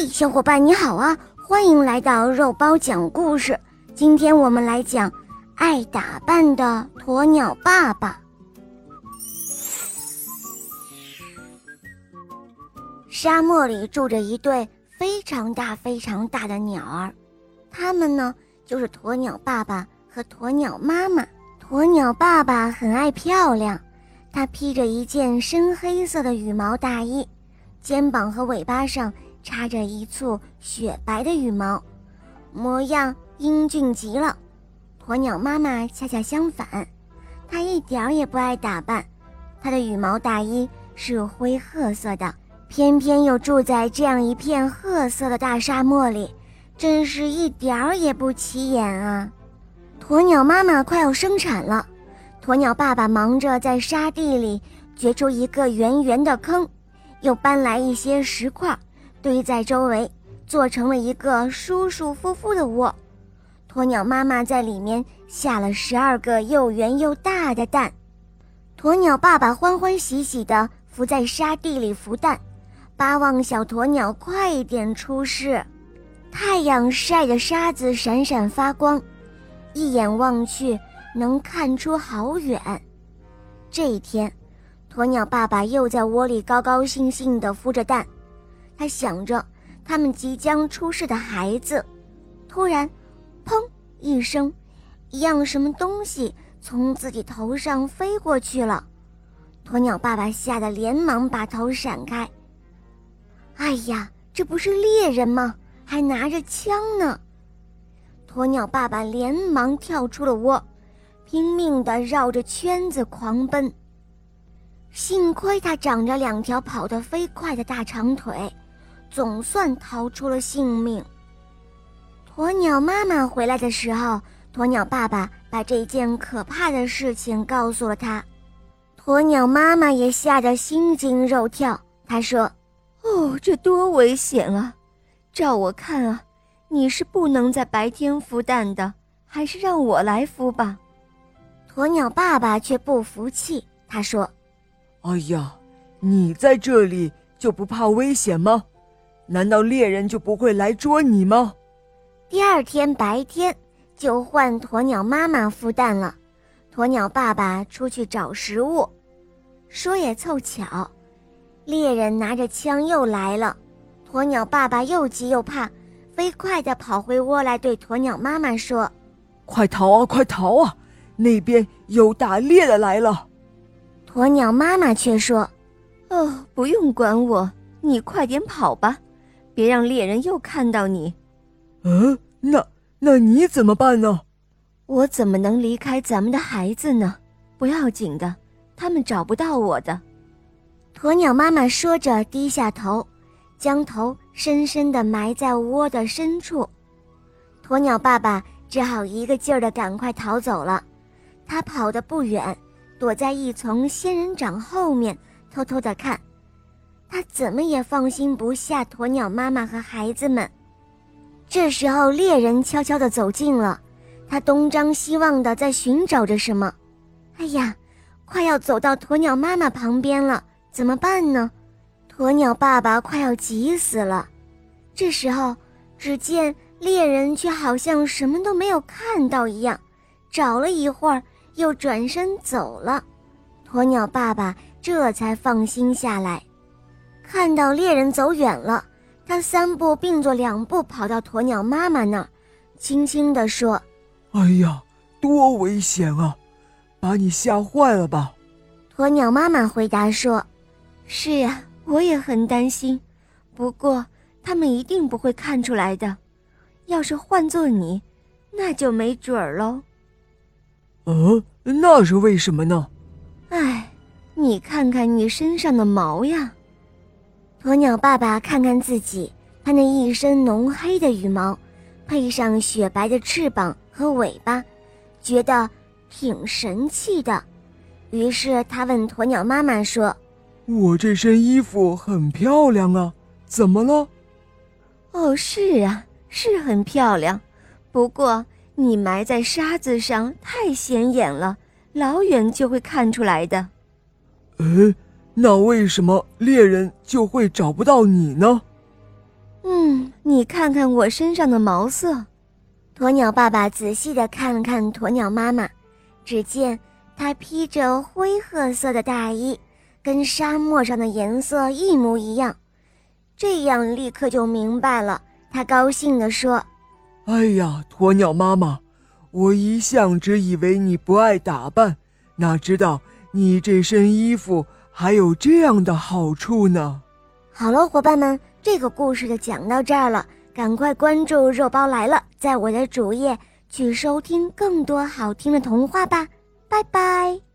嘿，小伙伴你好啊！欢迎来到肉包讲故事。今天我们来讲爱打扮的鸵鸟爸爸。沙漠里住着一对非常大、非常大的鸟儿，它们呢就是鸵鸟爸爸和鸵鸟妈妈。鸵鸟爸爸很爱漂亮，他披着一件深黑色的羽毛大衣，肩膀和尾巴上。插着一簇雪白的羽毛，模样英俊极了。鸵鸟妈妈恰恰相反，她一点儿也不爱打扮。她的羽毛大衣是灰褐色的，偏偏又住在这样一片褐色的大沙漠里，真是一点儿也不起眼啊！鸵鸟妈妈快要生产了，鸵鸟爸爸忙着在沙地里掘出一个圆圆的坑，又搬来一些石块。堆在周围，做成了一个舒舒服服的窝。鸵鸟妈妈在里面下了十二个又圆又大的蛋。鸵鸟爸爸欢欢喜喜地伏在沙地里孵蛋，巴望小鸵鸟快点出世。太阳晒得沙子闪闪发光，一眼望去能看出好远。这一天，鸵鸟爸爸又在窝里高高兴兴地孵着蛋。他想着他们即将出世的孩子，突然，砰一声，一样什么东西从自己头上飞过去了。鸵鸟爸爸吓得连忙把头闪开。哎呀，这不是猎人吗？还拿着枪呢！鸵鸟爸爸连忙跳出了窝，拼命地绕着圈子狂奔。幸亏他长着两条跑得飞快的大长腿。总算逃出了性命。鸵鸟妈妈回来的时候，鸵鸟爸爸把这件可怕的事情告诉了他。鸵鸟妈妈也吓得心惊肉跳。她说：“哦，这多危险啊！照我看啊，你是不能在白天孵蛋的，还是让我来孵吧。”鸵鸟爸爸却不服气，他说：“哎呀，你在这里就不怕危险吗？”难道猎人就不会来捉你吗？第二天白天就换鸵鸟妈妈孵蛋了，鸵鸟爸爸出去找食物。说也凑巧，猎人拿着枪又来了，鸵鸟爸爸又急又怕，飞快地跑回窝来，对鸵鸟妈妈说：“快逃啊，快逃啊！那边有打猎的来了。”鸵鸟妈妈却说：“哦，不用管我，你快点跑吧。”别让猎人又看到你。嗯，那那你怎么办呢？我怎么能离开咱们的孩子呢？不要紧的，他们找不到我的。鸵鸟妈妈说着，低下头，将头深深地埋在窝的深处。鸵鸟爸爸只好一个劲儿地赶快逃走了。他跑得不远，躲在一丛仙人掌后面，偷偷地看。他怎么也放心不下鸵鸟妈妈和孩子们。这时候，猎人悄悄地走近了，他东张西望地在寻找着什么。哎呀，快要走到鸵鸟妈妈旁边了，怎么办呢？鸵鸟爸爸快要急死了。这时候，只见猎人却好像什么都没有看到一样，找了一会儿又转身走了。鸵鸟爸爸这才放心下来。看到猎人走远了，他三步并作两步跑到鸵鸟妈妈那儿，轻轻地说：“哎呀，多危险啊！把你吓坏了吧？”鸵鸟妈妈回答说：“是呀，我也很担心，不过他们一定不会看出来的。要是换做你，那就没准儿喽。”“嗯，那是为什么呢？”“哎，你看看你身上的毛呀。”鸵鸟爸爸看看自己，他那一身浓黑的羽毛，配上雪白的翅膀和尾巴，觉得挺神气的。于是他问鸵鸟妈妈说：“我这身衣服很漂亮啊，怎么了？”“哦，是啊，是很漂亮，不过你埋在沙子上太显眼了，老远就会看出来的。”“嗯。”那为什么猎人就会找不到你呢？嗯，你看看我身上的毛色。鸵鸟爸爸仔细的看了看鸵鸟妈妈，只见她披着灰褐色的大衣，跟沙漠上的颜色一模一样。这样立刻就明白了。他高兴地说：“哎呀，鸵鸟妈妈，我一向只以为你不爱打扮，哪知道你这身衣服还有这样的好处呢。”好了，伙伴们，这个故事就讲到这儿了。赶快关注“肉包来了”在我的主页去收听更多好听的童话吧，拜拜。